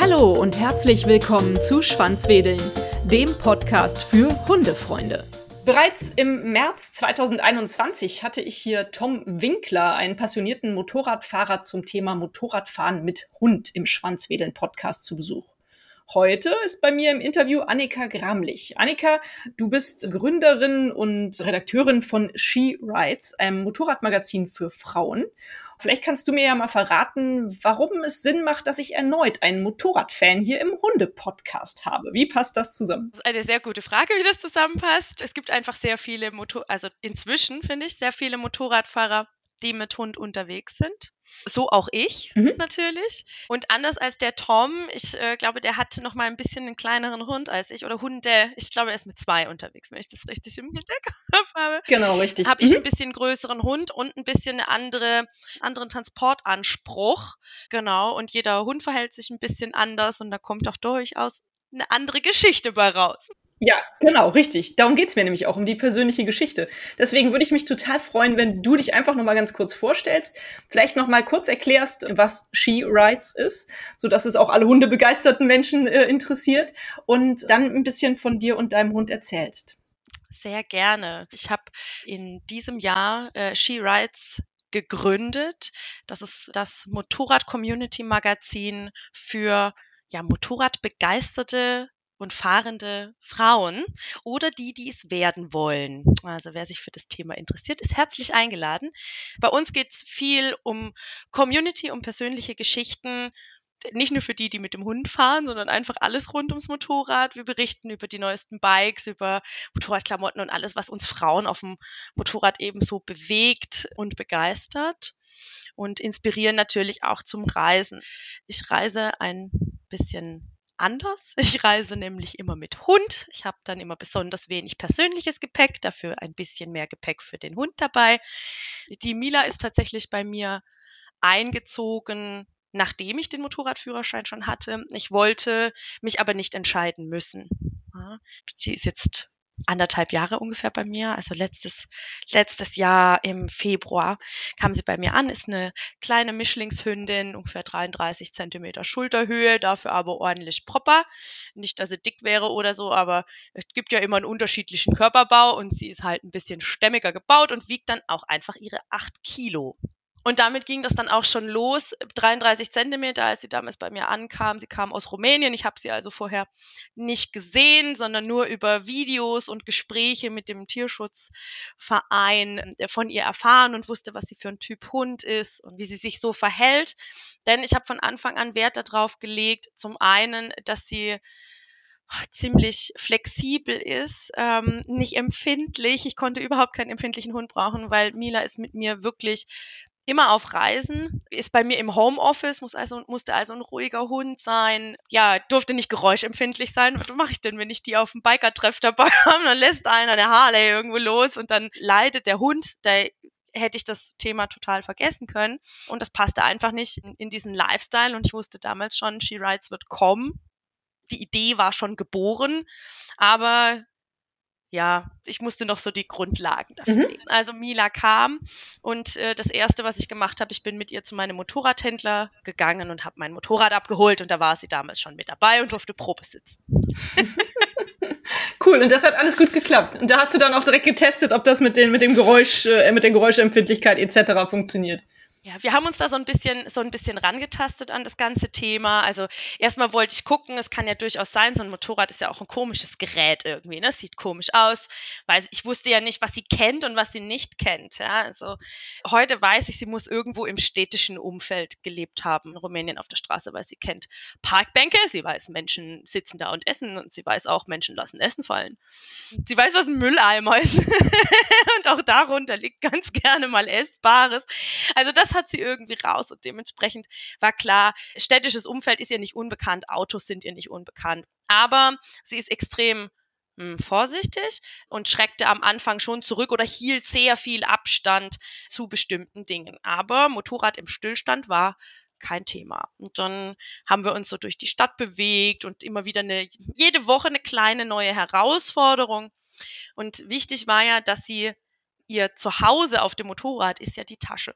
Hallo und herzlich willkommen zu Schwanzwedeln, dem Podcast für Hundefreunde. Bereits im März 2021 hatte ich hier Tom Winkler, einen passionierten Motorradfahrer zum Thema Motorradfahren mit Hund im Schwanzwedeln Podcast zu Besuch. Heute ist bei mir im Interview Annika Gramlich. Annika, du bist Gründerin und Redakteurin von She Rides, einem Motorradmagazin für Frauen. Vielleicht kannst du mir ja mal verraten, warum es Sinn macht, dass ich erneut einen Motorradfan hier im Hunde-Podcast habe. Wie passt das zusammen? Das ist eine sehr gute Frage, wie das zusammenpasst. Es gibt einfach sehr viele Motor, also inzwischen finde ich sehr viele Motorradfahrer, die mit Hund unterwegs sind. So auch ich mhm. natürlich. Und anders als der Tom, ich äh, glaube, der hat noch mal ein bisschen einen kleineren Hund als ich oder Hunde. Ich glaube, er ist mit zwei unterwegs, wenn ich das richtig im Hinterkopf habe. Genau, richtig. Habe ich mhm. ein bisschen größeren Hund und ein bisschen eine andere, anderen Transportanspruch. Genau. Und jeder Hund verhält sich ein bisschen anders und da kommt auch durchaus eine andere Geschichte bei raus. Ja, genau, richtig. Darum geht's mir nämlich auch, um die persönliche Geschichte. Deswegen würde ich mich total freuen, wenn du dich einfach noch mal ganz kurz vorstellst, vielleicht noch mal kurz erklärst, was She Rides ist, so dass es auch alle hundebegeisterten Menschen äh, interessiert und dann ein bisschen von dir und deinem Hund erzählst. Sehr gerne. Ich habe in diesem Jahr äh, She Rides gegründet. Das ist das Motorrad-Community-Magazin für ja, Motorradbegeisterte und fahrende Frauen oder die, die es werden wollen. Also wer sich für das Thema interessiert, ist herzlich eingeladen. Bei uns geht es viel um Community, um persönliche Geschichten, nicht nur für die, die mit dem Hund fahren, sondern einfach alles rund ums Motorrad. Wir berichten über die neuesten Bikes, über Motorradklamotten und alles, was uns Frauen auf dem Motorrad ebenso bewegt und begeistert und inspirieren natürlich auch zum Reisen. Ich reise ein bisschen anders. Ich reise nämlich immer mit Hund. Ich habe dann immer besonders wenig persönliches Gepäck, dafür ein bisschen mehr Gepäck für den Hund dabei. Die Mila ist tatsächlich bei mir eingezogen, nachdem ich den Motorradführerschein schon hatte. Ich wollte mich aber nicht entscheiden müssen. Sie ist jetzt anderthalb Jahre ungefähr bei mir. Also letztes, letztes Jahr im Februar kam sie bei mir an, ist eine kleine Mischlingshündin, ungefähr 33 Zentimeter Schulterhöhe, dafür aber ordentlich proper. Nicht, dass sie dick wäre oder so, aber es gibt ja immer einen unterschiedlichen Körperbau und sie ist halt ein bisschen stämmiger gebaut und wiegt dann auch einfach ihre acht Kilo. Und damit ging das dann auch schon los, 33 Zentimeter, als sie damals bei mir ankam. Sie kam aus Rumänien. Ich habe sie also vorher nicht gesehen, sondern nur über Videos und Gespräche mit dem Tierschutzverein äh, von ihr erfahren und wusste, was sie für ein Typ Hund ist und wie sie sich so verhält. Denn ich habe von Anfang an Wert darauf gelegt, zum einen, dass sie ziemlich flexibel ist, ähm, nicht empfindlich. Ich konnte überhaupt keinen empfindlichen Hund brauchen, weil Mila ist mit mir wirklich immer auf Reisen, ist bei mir im Homeoffice, muss also, musste also ein ruhiger Hund sein. Ja, durfte nicht geräuschempfindlich sein. Was mache ich denn, wenn ich die auf dem Biker-Treff dabei habe? Dann lässt einer eine Harley irgendwo los und dann leidet der Hund, da hätte ich das Thema total vergessen können. Und das passte einfach nicht in, in diesen Lifestyle. Und ich wusste damals schon, She Rides wird kommen. Die Idee war schon geboren, aber ja, ich musste noch so die Grundlagen dafür mhm. legen. Also Mila kam und äh, das erste, was ich gemacht habe, ich bin mit ihr zu meinem Motorradhändler gegangen und habe mein Motorrad abgeholt und da war sie damals schon mit dabei und durfte Probe sitzen. cool, und das hat alles gut geklappt. Und da hast du dann auch direkt getestet, ob das mit, den, mit dem Geräusch, äh, mit der Geräuschempfindlichkeit etc. funktioniert. Ja, wir haben uns da so ein bisschen, so ein bisschen rangetastet an das ganze Thema. Also erstmal wollte ich gucken, es kann ja durchaus sein, so ein Motorrad ist ja auch ein komisches Gerät irgendwie, ne? Es sieht komisch aus, weil ich wusste ja nicht, was sie kennt und was sie nicht kennt. Ja? Also heute weiß ich, sie muss irgendwo im städtischen Umfeld gelebt haben, in Rumänien auf der Straße, weil sie kennt Parkbänke, sie weiß, Menschen sitzen da und essen und sie weiß auch, Menschen lassen Essen fallen. Sie weiß, was ein Mülleimer ist. und auch darunter liegt ganz gerne mal Essbares. Also das das hat sie irgendwie raus und dementsprechend war klar, städtisches Umfeld ist ihr nicht unbekannt, Autos sind ihr nicht unbekannt. Aber sie ist extrem hm, vorsichtig und schreckte am Anfang schon zurück oder hielt sehr viel Abstand zu bestimmten Dingen. Aber Motorrad im Stillstand war kein Thema. Und dann haben wir uns so durch die Stadt bewegt und immer wieder eine, jede Woche eine kleine neue Herausforderung. Und wichtig war ja, dass sie ihr Zuhause auf dem Motorrad ist ja die Tasche.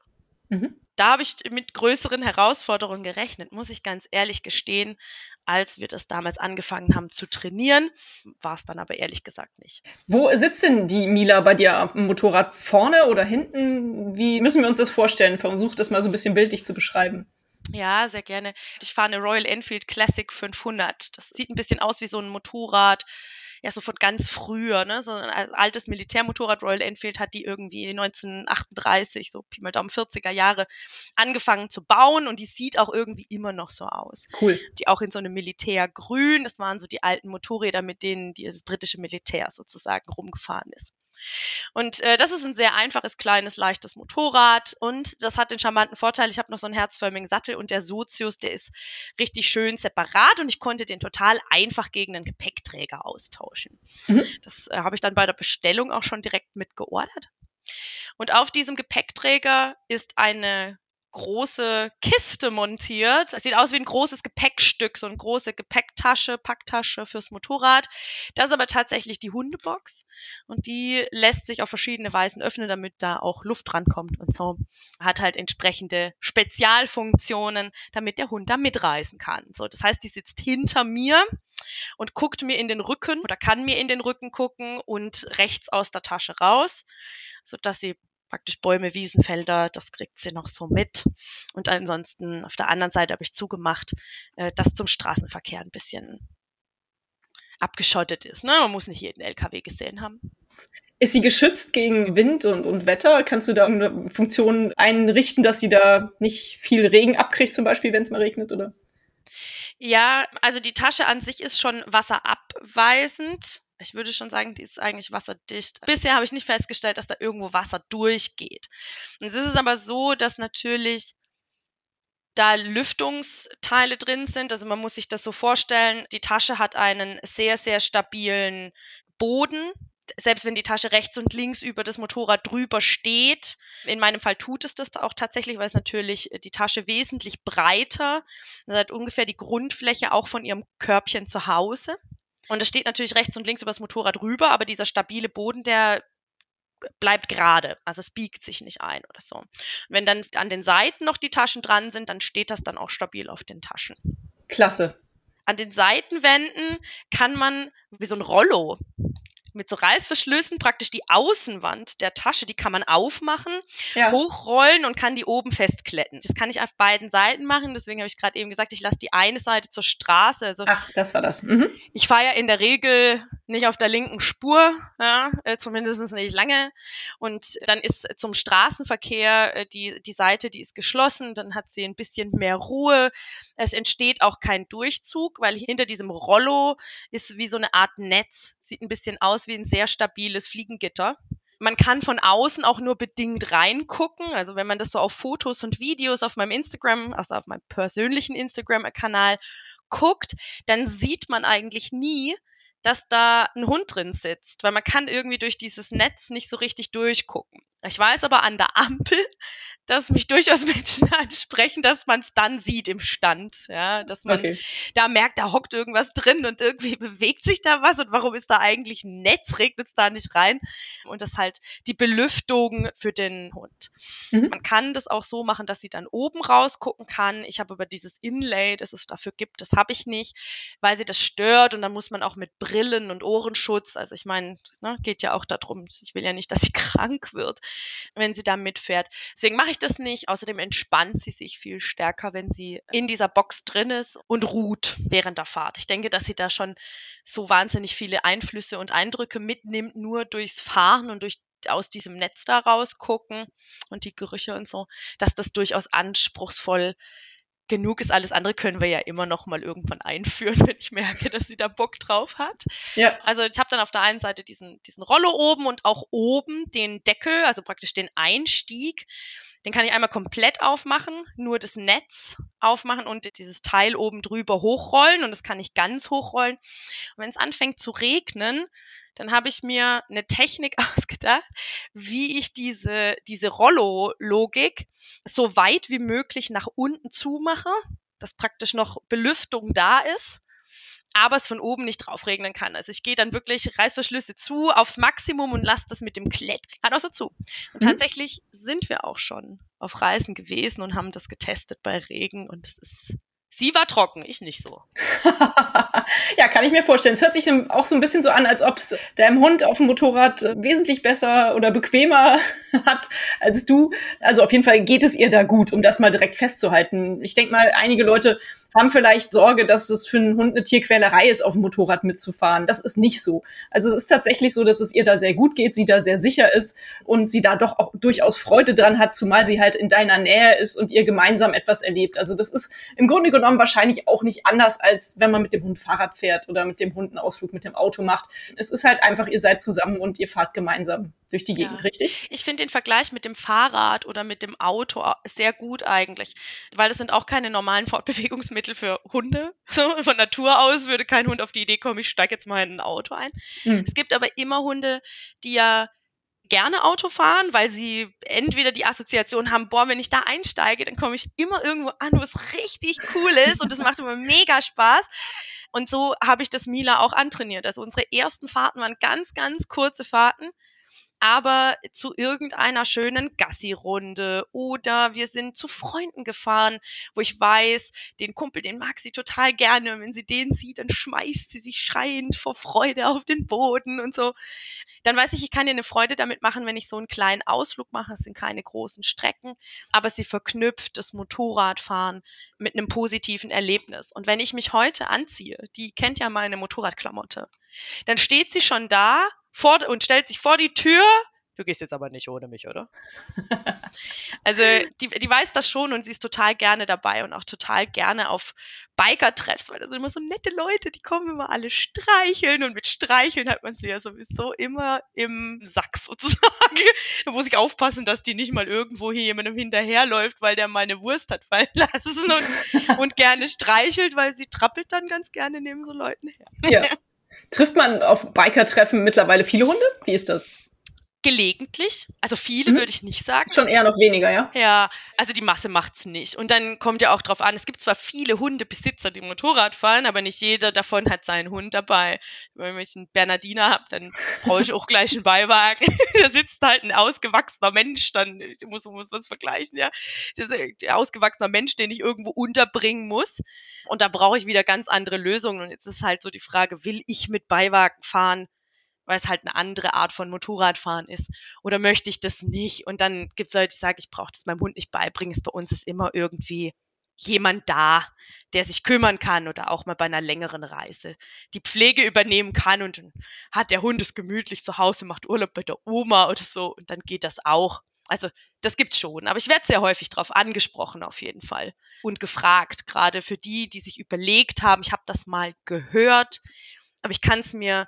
Mhm. Da habe ich mit größeren Herausforderungen gerechnet, muss ich ganz ehrlich gestehen. Als wir das damals angefangen haben zu trainieren, war es dann aber ehrlich gesagt nicht. Wo sitzt denn die Mila bei dir am Motorrad? Vorne oder hinten? Wie müssen wir uns das vorstellen? Versuch das mal so ein bisschen bildlich zu beschreiben. Ja, sehr gerne. Ich fahre eine Royal Enfield Classic 500. Das sieht ein bisschen aus wie so ein Motorrad, ja so von ganz früher, ne? So ein altes Militärmotorrad Royal Enfield hat die irgendwie 1938, so Pi mal Daumen 40er Jahre angefangen zu bauen und die sieht auch irgendwie immer noch so aus. Cool. Die auch in so einem Militärgrün, das waren so die alten Motorräder, mit denen die, das britische Militär sozusagen rumgefahren ist. Und äh, das ist ein sehr einfaches, kleines, leichtes Motorrad und das hat den charmanten Vorteil, ich habe noch so einen herzförmigen Sattel und der Sozius, der ist richtig schön separat und ich konnte den total einfach gegen einen Gepäckträger austauschen. Mhm. Das äh, habe ich dann bei der Bestellung auch schon direkt mitgeordert. Und auf diesem Gepäckträger ist eine große Kiste montiert. Es sieht aus wie ein großes Gepäckstück, so eine große Gepäcktasche, Packtasche fürs Motorrad. Das ist aber tatsächlich die Hundebox und die lässt sich auf verschiedene Weisen öffnen, damit da auch Luft rankommt und so. Hat halt entsprechende Spezialfunktionen, damit der Hund da mitreisen kann. So, das heißt, die sitzt hinter mir und guckt mir in den Rücken oder kann mir in den Rücken gucken und rechts aus der Tasche raus, so dass sie praktisch Bäume, Wiesen, Felder, das kriegt sie noch so mit. Und ansonsten auf der anderen Seite habe ich zugemacht, äh, dass zum Straßenverkehr ein bisschen abgeschottet ist. Ne? Man muss nicht jeden LKW gesehen haben. Ist sie geschützt gegen Wind und, und Wetter? Kannst du da eine Funktion einrichten, dass sie da nicht viel Regen abkriegt, zum Beispiel, wenn es mal regnet, oder? Ja, also die Tasche an sich ist schon wasserabweisend ich würde schon sagen, die ist eigentlich wasserdicht. Bisher habe ich nicht festgestellt, dass da irgendwo Wasser durchgeht. Und es ist aber so, dass natürlich da Lüftungsteile drin sind. Also man muss sich das so vorstellen, die Tasche hat einen sehr, sehr stabilen Boden. Selbst wenn die Tasche rechts und links über das Motorrad drüber steht, in meinem Fall tut es das auch tatsächlich, weil es natürlich die Tasche wesentlich breiter, das hat ungefähr die Grundfläche auch von ihrem Körbchen zu Hause. Und es steht natürlich rechts und links über das Motorrad rüber, aber dieser stabile Boden, der bleibt gerade, also es biegt sich nicht ein oder so. Und wenn dann an den Seiten noch die Taschen dran sind, dann steht das dann auch stabil auf den Taschen. Klasse. An den Seitenwänden kann man wie so ein Rollo mit so Reißverschlüssen praktisch die Außenwand der Tasche, die kann man aufmachen, ja. hochrollen und kann die oben festkletten. Das kann ich auf beiden Seiten machen, deswegen habe ich gerade eben gesagt, ich lasse die eine Seite zur Straße. Also Ach, das war das. Mhm. Ich fahre ja in der Regel nicht auf der linken Spur, ja, äh, zumindest nicht lange. Und dann ist zum Straßenverkehr äh, die, die Seite, die ist geschlossen, dann hat sie ein bisschen mehr Ruhe. Es entsteht auch kein Durchzug, weil hinter diesem Rollo ist wie so eine Art Netz, sieht ein bisschen aus wie ein sehr stabiles Fliegengitter. Man kann von außen auch nur bedingt reingucken. Also wenn man das so auf Fotos und Videos auf meinem Instagram, also auf meinem persönlichen Instagram-Kanal guckt, dann sieht man eigentlich nie, dass da ein Hund drin sitzt, weil man kann irgendwie durch dieses Netz nicht so richtig durchgucken. Ich weiß aber an der Ampel, dass mich durchaus Menschen ansprechen, dass man es dann sieht im Stand, ja, dass man okay. da merkt, da hockt irgendwas drin und irgendwie bewegt sich da was und warum ist da eigentlich ein Netz, regnet es da nicht rein? Und das halt die Belüftung für den Hund. Mhm. Man kann das auch so machen, dass sie dann oben rausgucken kann. Ich habe aber dieses Inlay, das es dafür gibt, das habe ich nicht, weil sie das stört und dann muss man auch mit Brillen und Ohrenschutz, also ich meine, ne, geht ja auch darum, ich will ja nicht, dass sie krank wird, wenn sie da mitfährt. Deswegen mache ich das nicht. Außerdem entspannt sie sich viel stärker, wenn sie in dieser Box drin ist und ruht während der Fahrt. Ich denke, dass sie da schon so wahnsinnig viele Einflüsse und Eindrücke mitnimmt, nur durchs Fahren und durch aus diesem Netz da rausgucken und die Gerüche und so, dass das durchaus anspruchsvoll genug ist. Alles andere können wir ja immer noch mal irgendwann einführen, wenn ich merke, dass sie da Bock drauf hat. Ja. Also ich habe dann auf der einen Seite diesen, diesen Rollo oben und auch oben den Deckel, also praktisch den Einstieg. Den kann ich einmal komplett aufmachen, nur das Netz aufmachen und dieses Teil oben drüber hochrollen und das kann ich ganz hochrollen. Und wenn es anfängt zu regnen, dann habe ich mir eine Technik ausgedacht, wie ich diese, diese Rollo-Logik so weit wie möglich nach unten zumache, dass praktisch noch Belüftung da ist aber es von oben nicht drauf regnen kann. Also ich gehe dann wirklich Reißverschlüsse zu aufs Maximum und lasse das mit dem Klett gerade auch so zu. Und mhm. tatsächlich sind wir auch schon auf Reisen gewesen und haben das getestet bei Regen und es ist Sie war trocken, ich nicht so. ja, kann ich mir vorstellen. Es hört sich auch so ein bisschen so an, als ob es deinem Hund auf dem Motorrad äh, wesentlich besser oder bequemer hat als du. Also auf jeden Fall geht es ihr da gut, um das mal direkt festzuhalten. Ich denke mal, einige Leute haben vielleicht Sorge, dass es für einen Hund eine Tierquälerei ist, auf dem Motorrad mitzufahren. Das ist nicht so. Also es ist tatsächlich so, dass es ihr da sehr gut geht, sie da sehr sicher ist und sie da doch auch durchaus Freude dran hat, zumal sie halt in deiner Nähe ist und ihr gemeinsam etwas erlebt. Also das ist im Grunde genommen wahrscheinlich auch nicht anders, als wenn man mit dem Hund Fahrrad fährt oder mit dem Hund einen Ausflug mit dem Auto macht. Es ist halt einfach, ihr seid zusammen und ihr fahrt gemeinsam durch die Gegend, ja. richtig? Ich finde den Vergleich mit dem Fahrrad oder mit dem Auto sehr gut eigentlich, weil das sind auch keine normalen Fortbewegungsmittel Lebensmittel für Hunde. So, von Natur aus würde kein Hund auf die Idee kommen, ich steige jetzt mal in ein Auto ein. Mhm. Es gibt aber immer Hunde, die ja gerne Auto fahren, weil sie entweder die Assoziation haben, boah, wenn ich da einsteige, dann komme ich immer irgendwo an, wo es richtig cool ist und das macht immer mega Spaß. Und so habe ich das Mila auch antrainiert. Also unsere ersten Fahrten waren ganz, ganz kurze Fahrten aber zu irgendeiner schönen Gassi-Runde oder wir sind zu Freunden gefahren, wo ich weiß, den Kumpel, den mag sie total gerne. Und wenn sie den sieht, dann schmeißt sie sich schreiend vor Freude auf den Boden und so. Dann weiß ich, ich kann ihr eine Freude damit machen, wenn ich so einen kleinen Ausflug mache. Es sind keine großen Strecken, aber sie verknüpft das Motorradfahren mit einem positiven Erlebnis. Und wenn ich mich heute anziehe, die kennt ja meine Motorradklamotte, dann steht sie schon da vor, und stellt sich vor die Tür. Du gehst jetzt aber nicht ohne mich, oder? also die, die weiß das schon und sie ist total gerne dabei und auch total gerne auf Biker-Treffs, weil das sind immer so nette Leute, die kommen immer alle streicheln und mit Streicheln hat man sie ja sowieso immer im Sack sozusagen. da muss ich aufpassen, dass die nicht mal irgendwo hier jemandem hinterherläuft, weil der meine Wurst hat fallen lassen und, und gerne streichelt, weil sie trappelt dann ganz gerne neben so Leuten her. Ja. Trifft man auf Biker-Treffen mittlerweile viele Hunde? Wie ist das? Gelegentlich, also viele mhm. würde ich nicht sagen. Schon eher noch weniger, ja? Ja, also die Masse macht's nicht. Und dann kommt ja auch drauf an, es gibt zwar viele Hundebesitzer, die Motorrad fahren, aber nicht jeder davon hat seinen Hund dabei. Wenn ich einen Bernardiner habe, dann brauche ich auch gleich einen Beiwagen. da sitzt halt ein ausgewachsener Mensch, dann ich muss, muss was vergleichen, ja. Das ist ein ausgewachsener Mensch, den ich irgendwo unterbringen muss. Und da brauche ich wieder ganz andere Lösungen. Und jetzt ist halt so die Frage, will ich mit Beiwagen fahren? Weil es halt eine andere Art von Motorradfahren ist. Oder möchte ich das nicht? Und dann gibt es Leute, die sagen, ich brauche das meinem Hund nicht beibringen. Bei uns ist immer irgendwie jemand da, der sich kümmern kann oder auch mal bei einer längeren Reise die Pflege übernehmen kann und dann hat der Hund es gemütlich zu Hause, macht Urlaub bei der Oma oder so und dann geht das auch. Also das gibt's schon, aber ich werde sehr häufig darauf angesprochen auf jeden Fall und gefragt, gerade für die, die sich überlegt haben, ich habe das mal gehört, aber ich kann es mir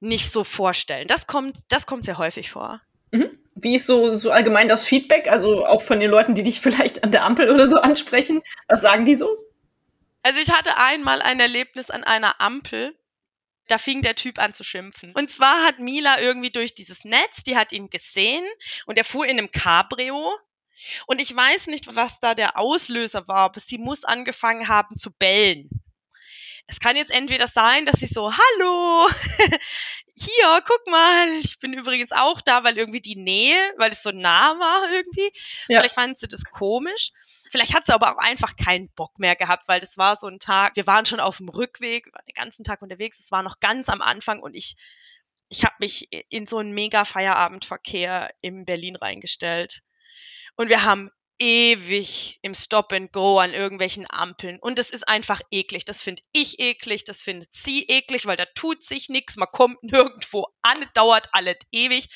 nicht so vorstellen. Das kommt, das kommt sehr häufig vor. Mhm. Wie ist so, so allgemein das Feedback? Also auch von den Leuten, die dich vielleicht an der Ampel oder so ansprechen. Was sagen die so? Also ich hatte einmal ein Erlebnis an einer Ampel. Da fing der Typ an zu schimpfen. Und zwar hat Mila irgendwie durch dieses Netz, die hat ihn gesehen und er fuhr in einem Cabrio. Und ich weiß nicht, was da der Auslöser war, aber sie muss angefangen haben zu bellen es kann jetzt entweder sein, dass sie so, hallo, hier, guck mal, ich bin übrigens auch da, weil irgendwie die Nähe, weil es so nah war irgendwie. Ja. Vielleicht fanden sie das komisch. Vielleicht hat sie aber auch einfach keinen Bock mehr gehabt, weil das war so ein Tag, wir waren schon auf dem Rückweg, wir waren den ganzen Tag unterwegs, es war noch ganz am Anfang und ich, ich habe mich in so einen mega Feierabendverkehr in Berlin reingestellt. Und wir haben ewig im Stop and Go an irgendwelchen Ampeln. Und das ist einfach eklig. Das finde ich eklig, das findet sie eklig, weil da tut sich nichts, man kommt nirgendwo an, dauert alles ewig.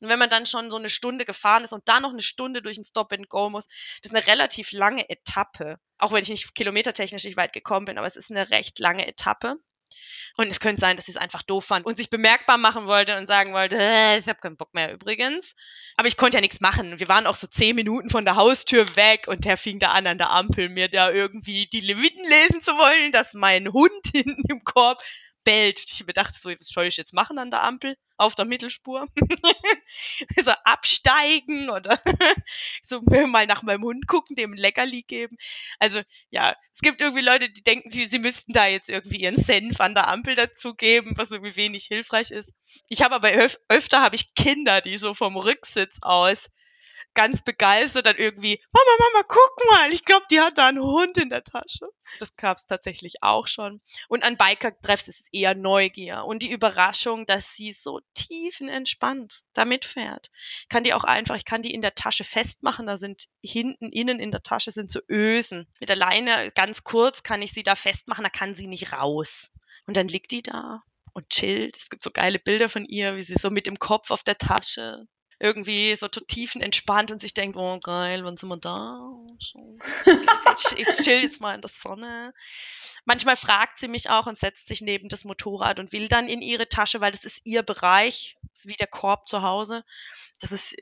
Und wenn man dann schon so eine Stunde gefahren ist und dann noch eine Stunde durch ein Stop and Go muss, das ist eine relativ lange Etappe. Auch wenn ich nicht kilometertechnisch nicht weit gekommen bin, aber es ist eine recht lange Etappe. Und es könnte sein, dass sie es einfach doof fand und sich bemerkbar machen wollte und sagen wollte, äh, ich habe keinen Bock mehr übrigens. Aber ich konnte ja nichts machen. Wir waren auch so zehn Minuten von der Haustür weg und der fing da an an der Ampel, mir da irgendwie die Leviten lesen zu wollen, dass mein Hund hinten im Korb bellt. Ich mir dachte so, was soll ich jetzt machen an der Ampel? Auf der Mittelspur? so absteigen oder so mal nach meinem Hund gucken, dem ein Leckerli geben. Also ja, es gibt irgendwie Leute, die denken, sie, sie müssten da jetzt irgendwie ihren Senf an der Ampel dazugeben, was irgendwie wenig hilfreich ist. Ich habe aber öf öfter habe ich Kinder, die so vom Rücksitz aus ganz begeistert dann irgendwie, Mama, Mama, guck mal, ich glaube, die hat da einen Hund in der Tasche. Das gab es tatsächlich auch schon. Und an Biker-Treffs ist es eher Neugier und die Überraschung, dass sie so tiefenentspannt damit fährt. Kann die auch einfach, ich kann die in der Tasche festmachen, da sind hinten, innen in der Tasche sind so Ösen. Mit der Leine ganz kurz kann ich sie da festmachen, da kann sie nicht raus. Und dann liegt die da und chillt. Es gibt so geile Bilder von ihr, wie sie so mit dem Kopf auf der Tasche irgendwie so tiefenentspannt und sich denkt, oh geil, wann sind wir da? Ich, chill jetzt mal in der Sonne. Manchmal fragt sie mich auch und setzt sich neben das Motorrad und will dann in ihre Tasche, weil das ist ihr Bereich, ist wie der Korb zu Hause. Das ist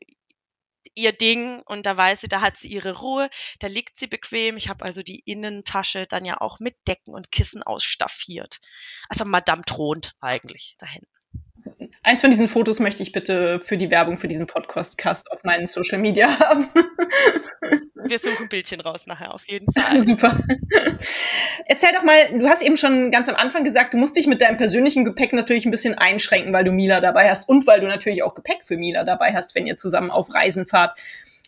ihr Ding und da weiß sie, da hat sie ihre Ruhe, da liegt sie bequem. Ich habe also die Innentasche dann ja auch mit Decken und Kissen ausstaffiert. Also Madame thront eigentlich da hinten. Eins von diesen Fotos möchte ich bitte für die Werbung für diesen Podcast auf meinen Social Media haben. Wir suchen Bildchen raus nachher auf jeden Fall. Super. Erzähl doch mal, du hast eben schon ganz am Anfang gesagt, du musst dich mit deinem persönlichen Gepäck natürlich ein bisschen einschränken, weil du Mila dabei hast und weil du natürlich auch Gepäck für Mila dabei hast, wenn ihr zusammen auf Reisen fahrt.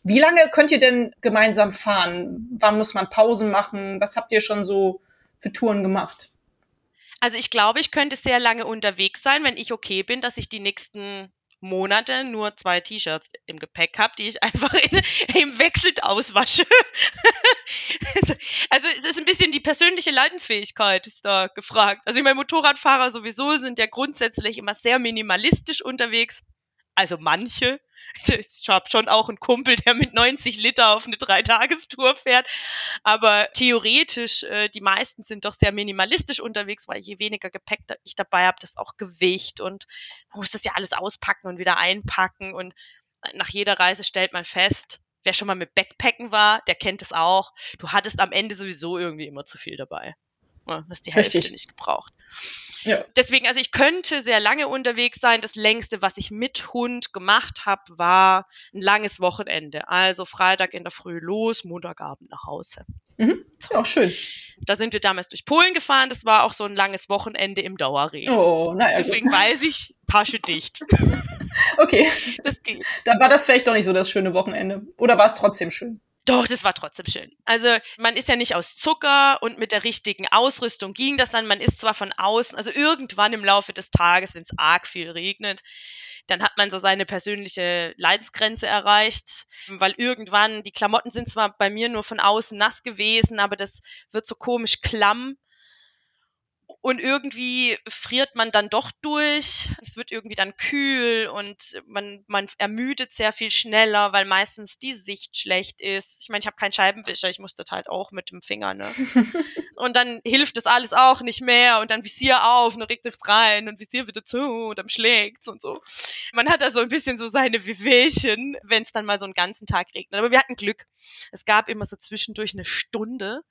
Wie lange könnt ihr denn gemeinsam fahren? Wann muss man Pausen machen? Was habt ihr schon so für Touren gemacht? Also ich glaube, ich könnte sehr lange unterwegs sein, wenn ich okay bin, dass ich die nächsten Monate nur zwei T-Shirts im Gepäck habe, die ich einfach in, im Wechsel auswasche. also es ist ein bisschen die persönliche Leidensfähigkeit ist da gefragt. Also ich meine, Motorradfahrer sowieso sind ja grundsätzlich immer sehr minimalistisch unterwegs also manche. Ich habe schon auch einen Kumpel, der mit 90 Liter auf eine Dreitagestour fährt. Aber theoretisch, äh, die meisten sind doch sehr minimalistisch unterwegs, weil je weniger Gepäck ich dabei habe, das auch Gewicht und man muss das ja alles auspacken und wieder einpacken. Und nach jeder Reise stellt man fest, wer schon mal mit Backpacken war, der kennt es auch. Du hattest am Ende sowieso irgendwie immer zu viel dabei. Ja, hast die Hälfte Richtig. nicht gebraucht. Ja. Deswegen, also ich könnte sehr lange unterwegs sein. Das längste, was ich mit Hund gemacht habe, war ein langes Wochenende. Also Freitag in der Früh los, Montagabend nach Hause. Mhm. So. Auch schön. Da sind wir damals durch Polen gefahren. Das war auch so ein langes Wochenende im Dauerregen. Oh, naja. Deswegen also. weiß ich, Tasche dicht. okay. Das geht. Dann war das vielleicht doch nicht so das schöne Wochenende. Oder war es trotzdem schön? Doch, das war trotzdem schön. Also man ist ja nicht aus Zucker und mit der richtigen Ausrüstung ging das dann. Man ist zwar von außen, also irgendwann im Laufe des Tages, wenn es arg viel regnet, dann hat man so seine persönliche Leidensgrenze erreicht, weil irgendwann, die Klamotten sind zwar bei mir nur von außen nass gewesen, aber das wird so komisch klamm und irgendwie friert man dann doch durch. Es wird irgendwie dann kühl und man, man ermüdet sehr viel schneller, weil meistens die Sicht schlecht ist. Ich meine, ich habe keinen Scheibenwischer, ich musste halt auch mit dem Finger, ne? und dann hilft das alles auch nicht mehr und dann Visier auf und dann regt es rein und Visier wieder zu und dann schlägt's und so. Man hat da so ein bisschen so seine Wehwehchen, wenn es dann mal so einen ganzen Tag regnet. Aber wir hatten Glück. Es gab immer so zwischendurch eine Stunde,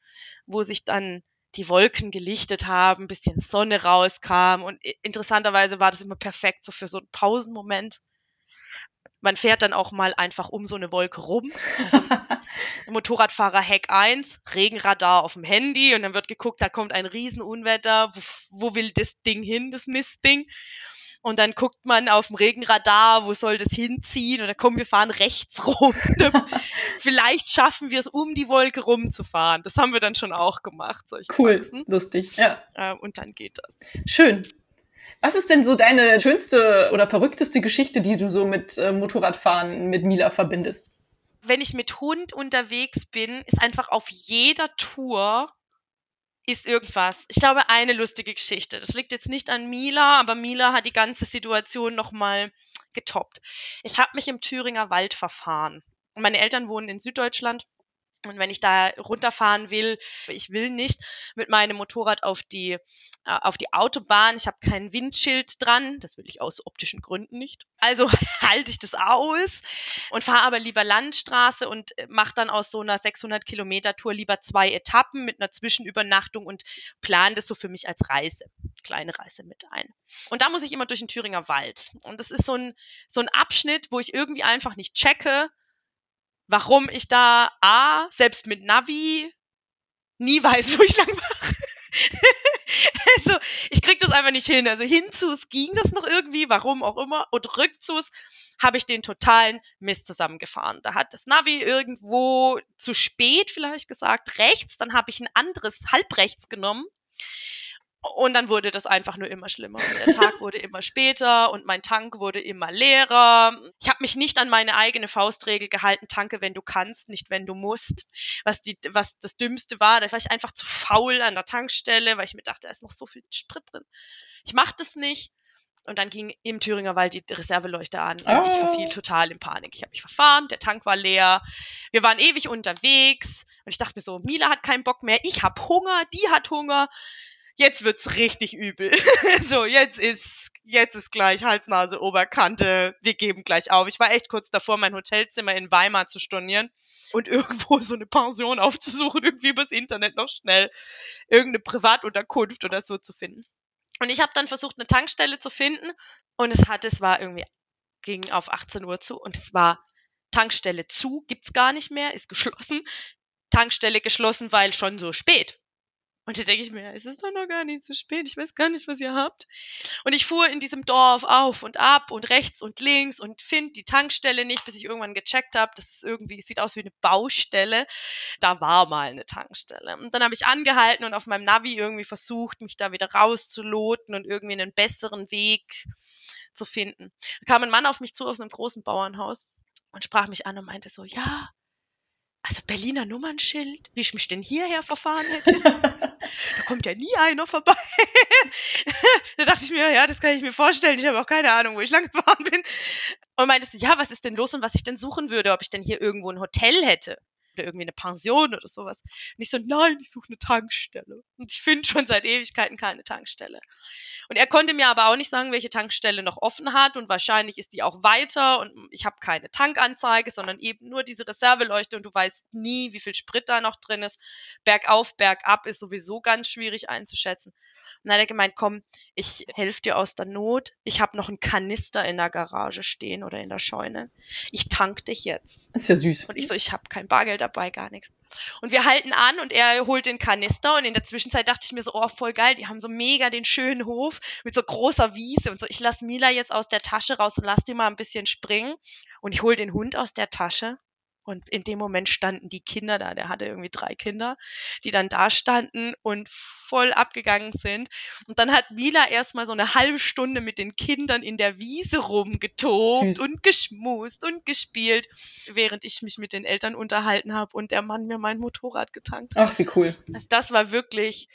wo sich dann die Wolken gelichtet haben, bisschen Sonne rauskam und interessanterweise war das immer perfekt so für so einen Pausenmoment. Man fährt dann auch mal einfach um so eine Wolke rum. Also Motorradfahrer Heck 1, Regenradar auf dem Handy und dann wird geguckt, da kommt ein Riesenunwetter, wo, wo will das Ding hin, das Mistding? Und dann guckt man auf dem Regenradar, wo soll das hinziehen? Dann kommen wir fahren rechts rum. Vielleicht schaffen wir es, um die Wolke rumzufahren. Das haben wir dann schon auch gemacht. cool, Faxen. lustig, ja. Ähm, und dann geht das. Schön. Was ist denn so deine schönste oder verrückteste Geschichte, die du so mit äh, Motorradfahren mit Mila verbindest? Wenn ich mit Hund unterwegs bin, ist einfach auf jeder Tour ist irgendwas. Ich glaube, eine lustige Geschichte. Das liegt jetzt nicht an Mila, aber Mila hat die ganze Situation nochmal getoppt. Ich habe mich im Thüringer Wald verfahren. Meine Eltern wohnen in Süddeutschland Und wenn ich da runterfahren will, ich will nicht mit meinem Motorrad auf die, äh, auf die Autobahn. Ich habe kein Windschild dran. Das will ich aus optischen Gründen nicht. Also halte ich das aus und fahre aber lieber Landstraße und äh, mache dann aus so einer 600 Kilometer Tour lieber zwei Etappen mit einer Zwischenübernachtung und plane das so für mich als Reise, kleine Reise mit ein. Und da muss ich immer durch den Thüringer Wald. Und das ist so ein, so ein Abschnitt, wo ich irgendwie einfach nicht checke, warum ich da A, selbst mit Navi, nie weiß, wo ich lang mache. also, ich krieg das einfach nicht hin. Also hinzus ging das noch irgendwie, warum auch immer. Und rückzus habe ich den totalen Mist zusammengefahren. Da hat das Navi irgendwo zu spät vielleicht gesagt, rechts, dann habe ich ein anderes halbrechts genommen und dann wurde das einfach nur immer schlimmer. Der Tag wurde immer später und mein Tank wurde immer leerer. Ich habe mich nicht an meine eigene Faustregel gehalten, tanke, wenn du kannst, nicht wenn du musst. Was, die, was das Dümmste war, da war ich einfach zu faul an der Tankstelle, weil ich mir dachte, da ist noch so viel Sprit drin. Ich mache das nicht. Und dann ging im Thüringer Wald die Reserveleuchte an und oh. ich verfiel ah. total in Panik. Ich habe mich verfahren, der Tank war leer, wir waren ewig unterwegs und ich dachte mir so, Mila hat keinen Bock mehr, ich habe Hunger, die hat Hunger jetzt wird's richtig übel. so, jetzt ist, jetzt ist gleich Halsnase, Oberkante, wir geben gleich auf. Ich war echt kurz davor, mein Hotelzimmer in Weimar zu stornieren und irgendwo so eine Pension aufzusuchen, irgendwie übers Internet noch schnell irgendeine Privatunterkunft oder so zu finden. Und ich habe dann versucht, eine Tankstelle zu finden und es hat, es war irgendwie, ging auf 18 Uhr zu und es war Tankstelle zu, gibt's gar nicht mehr, ist geschlossen. Tankstelle geschlossen, weil schon so spät. Und da denke ich mir, es ist doch noch gar nicht so spät, ich weiß gar nicht, was ihr habt. Und ich fuhr in diesem Dorf auf und ab und rechts und links und finde die Tankstelle nicht, bis ich irgendwann gecheckt habe, das ist irgendwie, sieht aus wie eine Baustelle. Da war mal eine Tankstelle. Und dann habe ich angehalten und auf meinem Navi irgendwie versucht, mich da wieder rauszuloten und irgendwie einen besseren Weg zu finden. Da kam ein Mann auf mich zu aus einem großen Bauernhaus und sprach mich an und meinte so, ja, also Berliner Nummernschild, wie ich mich denn hierher verfahren hätte. da kommt ja nie einer vorbei. da dachte ich mir, ja, das kann ich mir vorstellen. Ich habe auch keine Ahnung, wo ich lang gefahren bin. Und meinte, ja, was ist denn los und was ich denn suchen würde, ob ich denn hier irgendwo ein Hotel hätte oder irgendwie eine Pension oder sowas. Und ich so, nein, ich suche eine Tankstelle. Und ich finde schon seit Ewigkeiten keine Tankstelle. Und er konnte mir aber auch nicht sagen, welche Tankstelle noch offen hat und wahrscheinlich ist die auch weiter und ich habe keine Tankanzeige, sondern eben nur diese Reserveleuchte und du weißt nie, wie viel Sprit da noch drin ist. Bergauf, bergab ist sowieso ganz schwierig einzuschätzen. Und dann hat er gemeint, komm, ich helfe dir aus der Not. Ich habe noch einen Kanister in der Garage stehen oder in der Scheune. Ich tank dich jetzt. Das ist ja süß. Und ich so, ich habe kein Bargeld dabei, gar nichts. Und wir halten an und er holt den Kanister und in der Zwischenzeit dachte ich mir so, oh, voll geil, die haben so mega den schönen Hof mit so großer Wiese und so. Ich lass Mila jetzt aus der Tasche raus und lass die mal ein bisschen springen. Und ich hol den Hund aus der Tasche und in dem Moment standen die Kinder da. Der hatte irgendwie drei Kinder, die dann da standen und voll abgegangen sind. Und dann hat Mila erstmal so eine halbe Stunde mit den Kindern in der Wiese rumgetobt Süß. und geschmust und gespielt, während ich mich mit den Eltern unterhalten habe und der Mann mir mein Motorrad getankt hat. Ach, wie cool. Also das war wirklich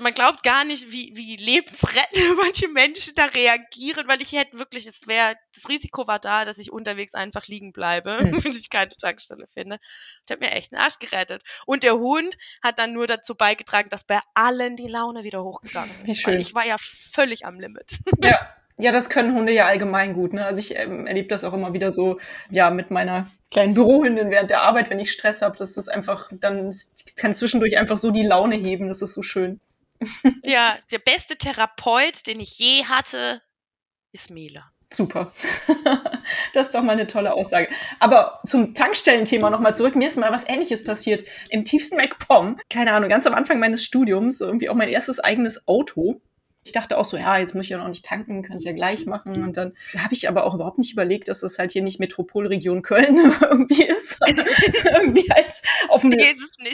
man glaubt gar nicht, wie, wie lebensrettend manche Menschen da reagieren, weil ich hätte wirklich, es wäre, das Risiko war da, dass ich unterwegs einfach liegen bleibe, hm. wenn ich keine Tankstelle finde. Ich habe mir echt den Arsch gerettet. Und der Hund hat dann nur dazu beigetragen, dass bei allen die Laune wieder hochgegangen ist. Wie schön. Ich war ja völlig am Limit. Ja. Ja, das können Hunde ja allgemein gut. Ne? Also ich ähm, erlebe das auch immer wieder so, ja, mit meiner kleinen Bürohündin während der Arbeit, wenn ich Stress habe, dass das einfach, dann kann zwischendurch einfach so die Laune heben. Das ist so schön. Ja, der beste Therapeut, den ich je hatte, ist Mela. Super. das ist doch mal eine tolle Aussage. Aber zum Tankstellenthema nochmal zurück. Mir ist mal was Ähnliches passiert. Im tiefsten MacPom, keine Ahnung, ganz am Anfang meines Studiums, irgendwie auch mein erstes eigenes Auto. Ich dachte auch so, ja, jetzt muss ich ja noch nicht tanken, kann ich ja gleich machen. Und dann habe ich aber auch überhaupt nicht überlegt, dass das halt hier nicht Metropolregion Köln irgendwie ist. irgendwie halt auf dem,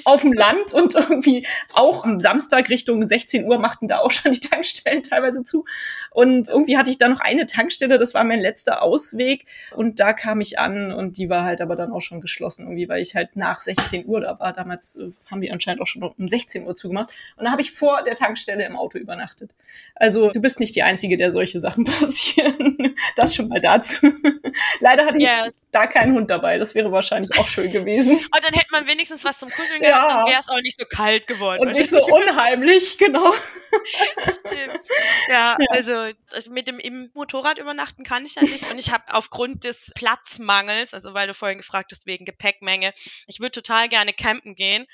auf dem Land und irgendwie auch am Samstag Richtung 16 Uhr machten da auch schon die Tankstellen teilweise zu. Und irgendwie hatte ich da noch eine Tankstelle, das war mein letzter Ausweg. Und da kam ich an und die war halt aber dann auch schon geschlossen, irgendwie, weil ich halt nach 16 Uhr da war. Damals äh, haben die anscheinend auch schon um 16 Uhr zugemacht. Und da habe ich vor der Tankstelle im Auto übernachtet. Also du bist nicht die Einzige, der solche Sachen passieren. Das schon mal dazu. Leider hatte ich, da kein Hund dabei. Das wäre wahrscheinlich auch schön gewesen. Aber dann hätte man wenigstens was zum Kuscheln ja. gehabt, dann wäre es auch nicht so kalt geworden. Und nicht so unheimlich, genau. Stimmt. Ja, ja, Also, also mit dem im Motorrad übernachten kann ich ja nicht. Und ich habe aufgrund des Platzmangels, also weil du vorhin gefragt hast, wegen Gepäckmenge, ich würde total gerne campen gehen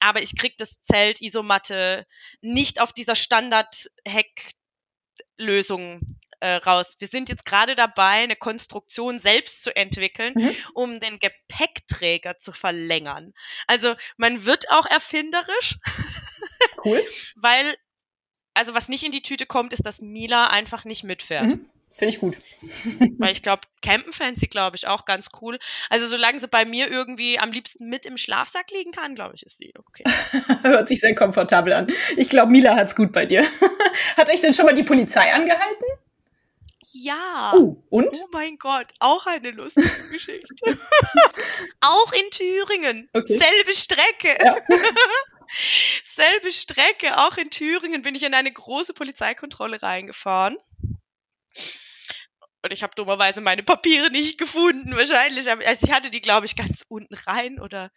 aber ich krieg das Zelt Isomatte nicht auf dieser Standard-Hecklösung äh, raus. Wir sind jetzt gerade dabei, eine Konstruktion selbst zu entwickeln, mhm. um den Gepäckträger zu verlängern. Also man wird auch erfinderisch. Cool. weil, also was nicht in die Tüte kommt, ist, dass Mila einfach nicht mitfährt. Mhm. Finde ich gut. Weil ich glaube, campen sie, glaube ich, auch ganz cool. Also solange sie bei mir irgendwie am liebsten mit im Schlafsack liegen kann, glaube ich, ist sie okay. Hört sich sehr komfortabel an. Ich glaube, Mila hat's gut bei dir. Hat euch denn schon mal die Polizei angehalten? Ja. Oh, und? Oh mein Gott, auch eine lustige Geschichte. auch in Thüringen. Okay. Selbe Strecke. Ja. Selbe Strecke, auch in Thüringen bin ich in eine große Polizeikontrolle reingefahren. Und ich habe dummerweise meine Papiere nicht gefunden. Wahrscheinlich, also ich hatte die, glaube ich, ganz unten rein oder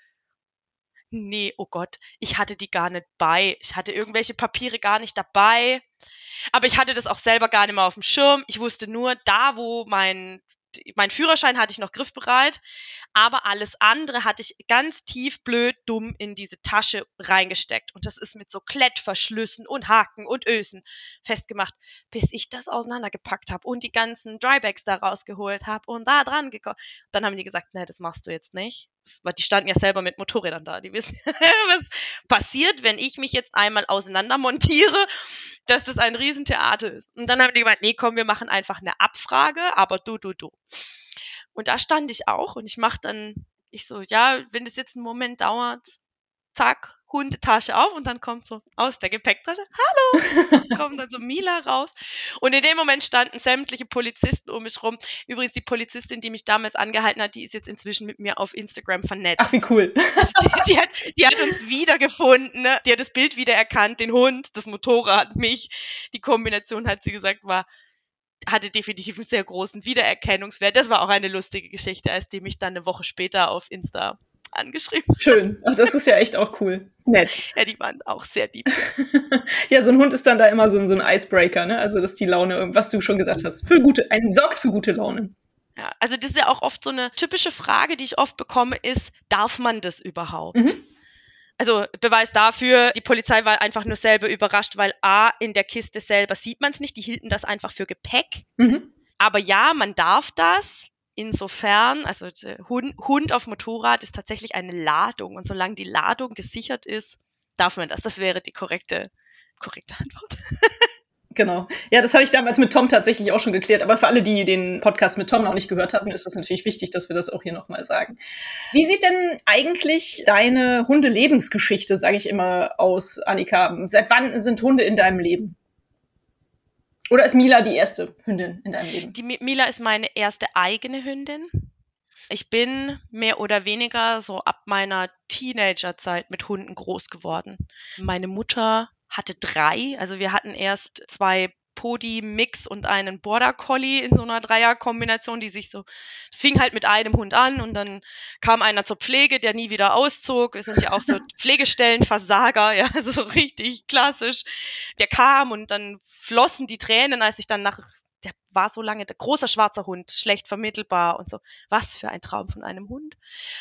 nee, oh Gott, ich hatte die gar nicht bei. Ich hatte irgendwelche Papiere gar nicht dabei. Aber ich hatte das auch selber gar nicht mehr auf dem Schirm. Ich wusste nur, da wo mein mein Führerschein hatte ich noch griffbereit, aber alles andere hatte ich ganz tief blöd dumm in diese Tasche reingesteckt. Und das ist mit so Klettverschlüssen und Haken und Ösen festgemacht, bis ich das auseinandergepackt habe und die ganzen Drybags da rausgeholt habe und da dran gekommen. Dann haben die gesagt, nee, das machst du jetzt nicht. Die standen ja selber mit Motorrädern da. Die wissen, was passiert, wenn ich mich jetzt einmal auseinander montiere, dass das ein Riesentheater ist. Und dann haben die gemeint, nee, komm, wir machen einfach eine Abfrage, aber du, du, du. Und da stand ich auch und ich mach dann, ich so, ja, wenn das jetzt einen Moment dauert, zack, Hundetasche auf und dann kommt so aus der Gepäcktasche, hallo, kommt dann so Mila raus. Und in dem Moment standen sämtliche Polizisten um mich rum. Übrigens, die Polizistin, die mich damals angehalten hat, die ist jetzt inzwischen mit mir auf Instagram vernetzt. Ach, wie cool. Die, die, hat, die hat uns wiedergefunden, ne? die hat das Bild wiedererkannt, den Hund, das Motorrad, mich. Die Kombination, hat sie gesagt, war hatte definitiv einen sehr großen Wiedererkennungswert. Das war auch eine lustige Geschichte, als die mich dann eine Woche später auf Insta angeschrieben. Schön. Ach, das ist ja echt auch cool. Nett. Ja, die waren auch sehr lieb. ja, so ein Hund ist dann da immer so ein, so ein Icebreaker, ne? Also, dass die Laune, was du schon gesagt hast, für gute, einen sorgt für gute Laune. Ja, also das ist ja auch oft so eine typische Frage, die ich oft bekomme, ist, darf man das überhaupt? Mhm. Also Beweis dafür, die Polizei war einfach nur selber überrascht, weil A, in der Kiste selber sieht man es nicht, die hielten das einfach für Gepäck. Mhm. Aber ja, man darf das. Insofern, also Hund, Hund auf Motorrad ist tatsächlich eine Ladung und solange die Ladung gesichert ist, darf man das. Das wäre die korrekte, korrekte Antwort. Genau. Ja, das hatte ich damals mit Tom tatsächlich auch schon geklärt. Aber für alle, die den Podcast mit Tom noch nicht gehört hatten, ist das natürlich wichtig, dass wir das auch hier nochmal sagen. Wie sieht denn eigentlich deine Hundelebensgeschichte, sage ich immer, aus, Annika? Seit wann sind Hunde in deinem Leben? Oder ist Mila die erste Hündin in deinem Leben? Die Mila ist meine erste eigene Hündin. Ich bin mehr oder weniger so ab meiner Teenagerzeit mit Hunden groß geworden. Meine Mutter hatte drei. Also wir hatten erst zwei Podi-Mix und einen Border Collie in so einer Dreierkombination, die sich so, es fing halt mit einem Hund an und dann kam einer zur Pflege, der nie wieder auszog. Wir sind ja auch so Pflegestellenversager, ja, so richtig klassisch. Der kam und dann flossen die Tränen, als ich dann nach, der war so lange, der großer schwarzer Hund, schlecht vermittelbar und so. Was für ein Traum von einem Hund.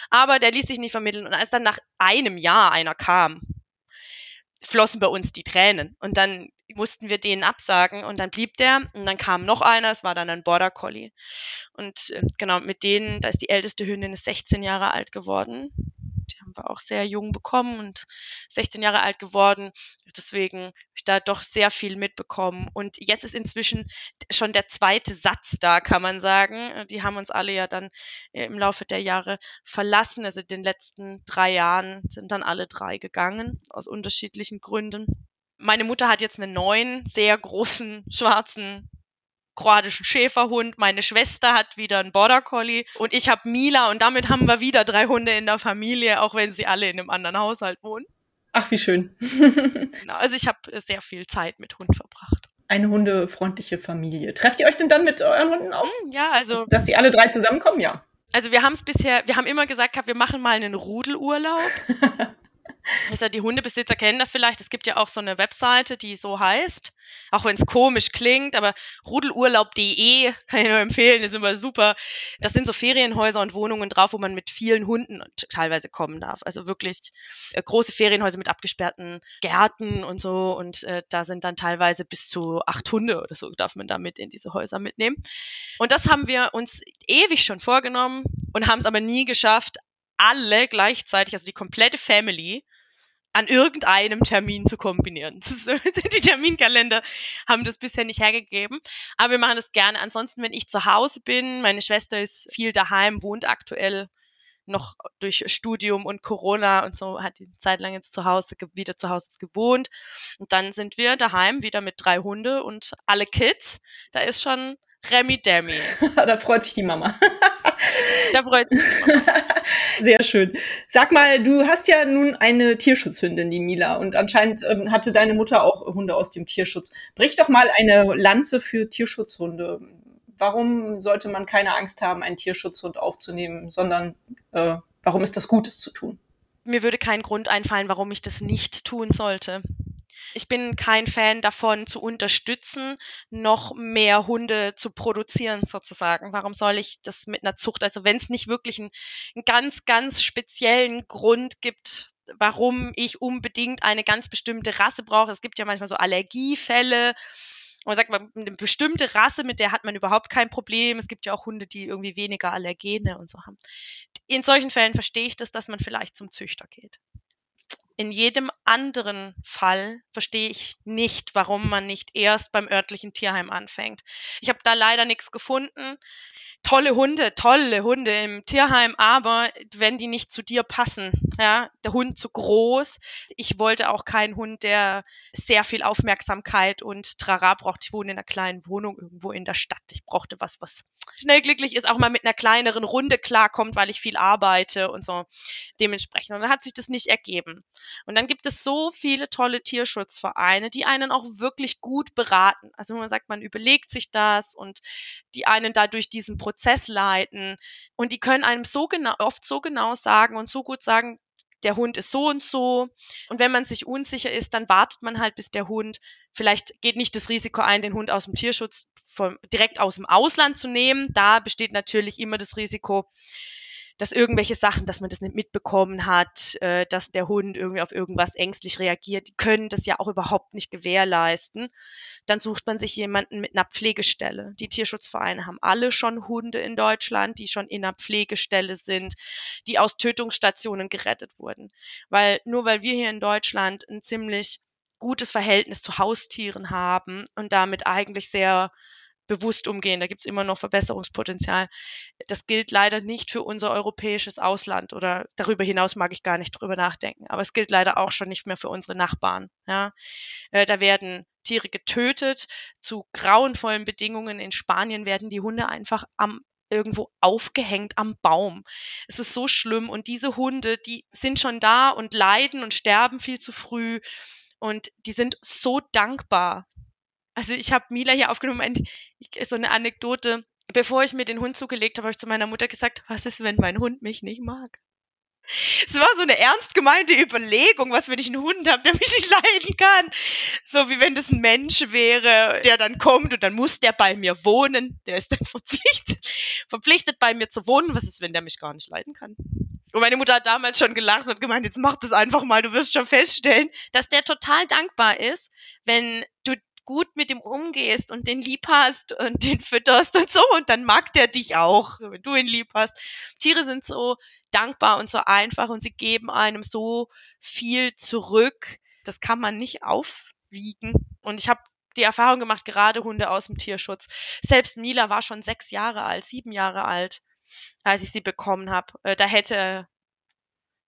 Aber der ließ sich nicht vermitteln und als dann nach einem Jahr einer kam, flossen bei uns die Tränen. Und dann mussten wir denen absagen und dann blieb der und dann kam noch einer, es war dann ein Border Collie. Und äh, genau, mit denen, da ist die älteste Hündin ist 16 Jahre alt geworden wir auch sehr jung bekommen und 16 Jahre alt geworden. Deswegen habe ich da doch sehr viel mitbekommen. Und jetzt ist inzwischen schon der zweite Satz da, kann man sagen. Die haben uns alle ja dann äh, im Laufe der Jahre verlassen. Also in den letzten drei Jahren sind dann alle drei gegangen, aus unterschiedlichen Gründen. Meine Mutter hat jetzt einen neuen, sehr großen, schwarzen kroatischen Schäferhund, meine Schwester hat wieder einen Border Collie und ich habe Mila und damit haben wir wieder drei Hunde in der Familie, auch wenn sie alle in einem anderen Haushalt wohnen. Ach, wie schön. genau, also ich habe sehr viel Zeit mit Hund verbracht. Eine hundefreundliche Familie. Trefft ihr euch denn dann mit euren Hunden auf? Hm, ja, also. Dass sie alle drei zusammenkommen, ja. Also wir haben es bisher, wir haben immer gesagt, wir machen mal einen Rudelurlaub. ja, die Hundebesitzer kennen das vielleicht. Es gibt ja auch so eine Webseite, die so heißt, auch wenn es komisch klingt, aber rudelurlaub.de kann ich nur empfehlen, ist immer super. Das sind so Ferienhäuser und Wohnungen drauf, wo man mit vielen Hunden teilweise kommen darf. Also wirklich äh, große Ferienhäuser mit abgesperrten Gärten und so. Und äh, da sind dann teilweise bis zu acht Hunde oder so, darf man damit in diese Häuser mitnehmen. Und das haben wir uns ewig schon vorgenommen und haben es aber nie geschafft, alle gleichzeitig, also die komplette Family, an irgendeinem Termin zu kombinieren. die Terminkalender haben das bisher nicht hergegeben, aber wir machen das gerne. Ansonsten, wenn ich zu Hause bin, meine Schwester ist viel daheim, wohnt aktuell noch durch Studium und Corona und so hat die Zeit lang jetzt zu Hause wieder zu Hause gewohnt und dann sind wir daheim wieder mit drei Hunde und alle Kids. Da ist schon Remi Demi. da freut sich die Mama. da freut sich die Mama. Sehr schön. Sag mal, du hast ja nun eine Tierschutzhündin, die Mila, und anscheinend ähm, hatte deine Mutter auch Hunde aus dem Tierschutz. Brich doch mal eine Lanze für Tierschutzhunde. Warum sollte man keine Angst haben, einen Tierschutzhund aufzunehmen, sondern äh, warum ist das Gutes zu tun? Mir würde kein Grund einfallen, warum ich das nicht tun sollte. Ich bin kein Fan davon, zu unterstützen, noch mehr Hunde zu produzieren, sozusagen. Warum soll ich das mit einer Zucht, also wenn es nicht wirklich einen, einen ganz, ganz speziellen Grund gibt, warum ich unbedingt eine ganz bestimmte Rasse brauche. Es gibt ja manchmal so Allergiefälle. Und man sagt, eine bestimmte Rasse, mit der hat man überhaupt kein Problem. Es gibt ja auch Hunde, die irgendwie weniger Allergene und so haben. In solchen Fällen verstehe ich das, dass man vielleicht zum Züchter geht. In jedem anderen Fall verstehe ich nicht, warum man nicht erst beim örtlichen Tierheim anfängt. Ich habe da leider nichts gefunden tolle Hunde, tolle Hunde im Tierheim, aber wenn die nicht zu dir passen, ja, der Hund zu groß. Ich wollte auch keinen Hund, der sehr viel Aufmerksamkeit und Trara braucht. Ich wohne in einer kleinen Wohnung irgendwo in der Stadt. Ich brauchte was, was schnell glücklich ist, auch mal mit einer kleineren Runde klarkommt, weil ich viel arbeite und so dementsprechend. Und dann hat sich das nicht ergeben. Und dann gibt es so viele tolle Tierschutzvereine, die einen auch wirklich gut beraten. Also man sagt, man überlegt sich das und die einen dadurch diesen Prozess Prozess leiten. Und die können einem so genau, oft so genau sagen und so gut sagen, der Hund ist so und so. Und wenn man sich unsicher ist, dann wartet man halt, bis der Hund, vielleicht geht nicht das Risiko ein, den Hund aus dem Tierschutz vom, direkt aus dem Ausland zu nehmen. Da besteht natürlich immer das Risiko, dass irgendwelche Sachen, dass man das nicht mitbekommen hat, äh, dass der Hund irgendwie auf irgendwas ängstlich reagiert, die können das ja auch überhaupt nicht gewährleisten. Dann sucht man sich jemanden mit einer Pflegestelle. Die Tierschutzvereine haben alle schon Hunde in Deutschland, die schon in einer Pflegestelle sind, die aus Tötungsstationen gerettet wurden. Weil nur weil wir hier in Deutschland ein ziemlich gutes Verhältnis zu Haustieren haben und damit eigentlich sehr bewusst umgehen. Da gibt's immer noch Verbesserungspotenzial. Das gilt leider nicht für unser europäisches Ausland oder darüber hinaus mag ich gar nicht drüber nachdenken. Aber es gilt leider auch schon nicht mehr für unsere Nachbarn. Ja. Äh, da werden Tiere getötet. Zu grauenvollen Bedingungen in Spanien werden die Hunde einfach am irgendwo aufgehängt am Baum. Es ist so schlimm und diese Hunde, die sind schon da und leiden und sterben viel zu früh und die sind so dankbar, also ich habe Mila hier aufgenommen, ein, so eine Anekdote. Bevor ich mir den Hund zugelegt habe, habe ich zu meiner Mutter gesagt, was ist, wenn mein Hund mich nicht mag? Es war so eine ernst gemeinte Überlegung, was wenn ich einen Hund habe, der mich nicht leiden kann. So wie wenn das ein Mensch wäre, der dann kommt und dann muss der bei mir wohnen. Der ist dann verpflichtet, verpflichtet bei mir zu wohnen. Was ist, wenn der mich gar nicht leiden kann? Und meine Mutter hat damals schon gelacht und gemeint, jetzt mach das einfach mal, du wirst schon feststellen, dass der total dankbar ist, wenn du gut mit ihm umgehst und den lieb hast und den fütterst und so und dann mag der dich auch, wenn du ihn lieb hast. Tiere sind so dankbar und so einfach und sie geben einem so viel zurück. Das kann man nicht aufwiegen. Und ich habe die Erfahrung gemacht, gerade Hunde aus dem Tierschutz. Selbst Mila war schon sechs Jahre alt, sieben Jahre alt, als ich sie bekommen habe. Äh, da hätte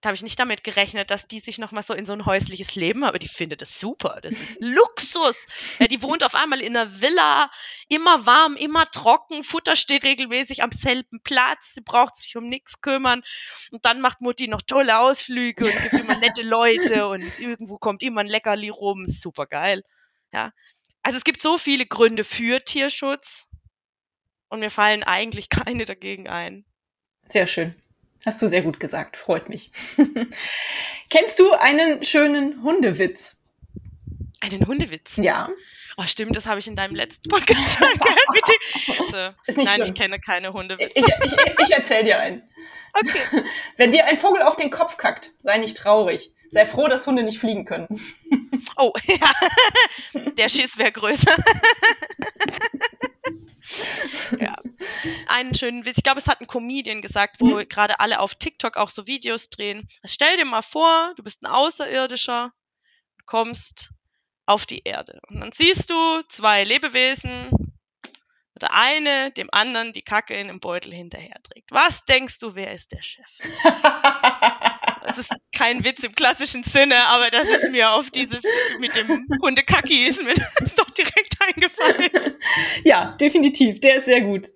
da habe ich nicht damit gerechnet, dass die sich nochmal so in so ein häusliches Leben, aber die findet es super. Das ist Luxus. Ja, die wohnt auf einmal in einer Villa, immer warm, immer trocken, Futter steht regelmäßig am selben Platz, sie braucht sich um nichts kümmern. Und dann macht Mutti noch tolle Ausflüge und gibt immer nette Leute und irgendwo kommt immer ein Leckerli rum. Super geil. Ja. Also es gibt so viele Gründe für Tierschutz und mir fallen eigentlich keine dagegen ein. Sehr schön. Hast du sehr gut gesagt. Freut mich. Kennst du einen schönen Hundewitz? Einen Hundewitz? Ja. Oh, stimmt, das habe ich in deinem letzten Podcast schon gehört. Bitte. Also, Ist nicht nein, schlimm. ich kenne keine Hundewitze. Ich, ich, ich erzähl dir einen. Okay. Wenn dir ein Vogel auf den Kopf kackt, sei nicht traurig. Sei froh, dass Hunde nicht fliegen können. Oh, ja. Der Schiss wäre größer. ja. Einen schönen Witz. Ich glaube, es hat ein Comedian gesagt, wo Mhm. gerade alle auf TikTok auch so Videos drehen. Stell dir mal vor, du bist ein Außerirdischer, kommst auf die Erde. Und dann siehst du zwei Lebewesen, oder eine dem anderen die Kacke in einem Beutel hinterher trägt. Was denkst du, wer ist der Chef? Das ist kein Witz im klassischen Sinne, aber das ist mir auf dieses mit dem Hundekacki ist mir das doch direkt eingefallen. ja, definitiv. Der ist sehr gut.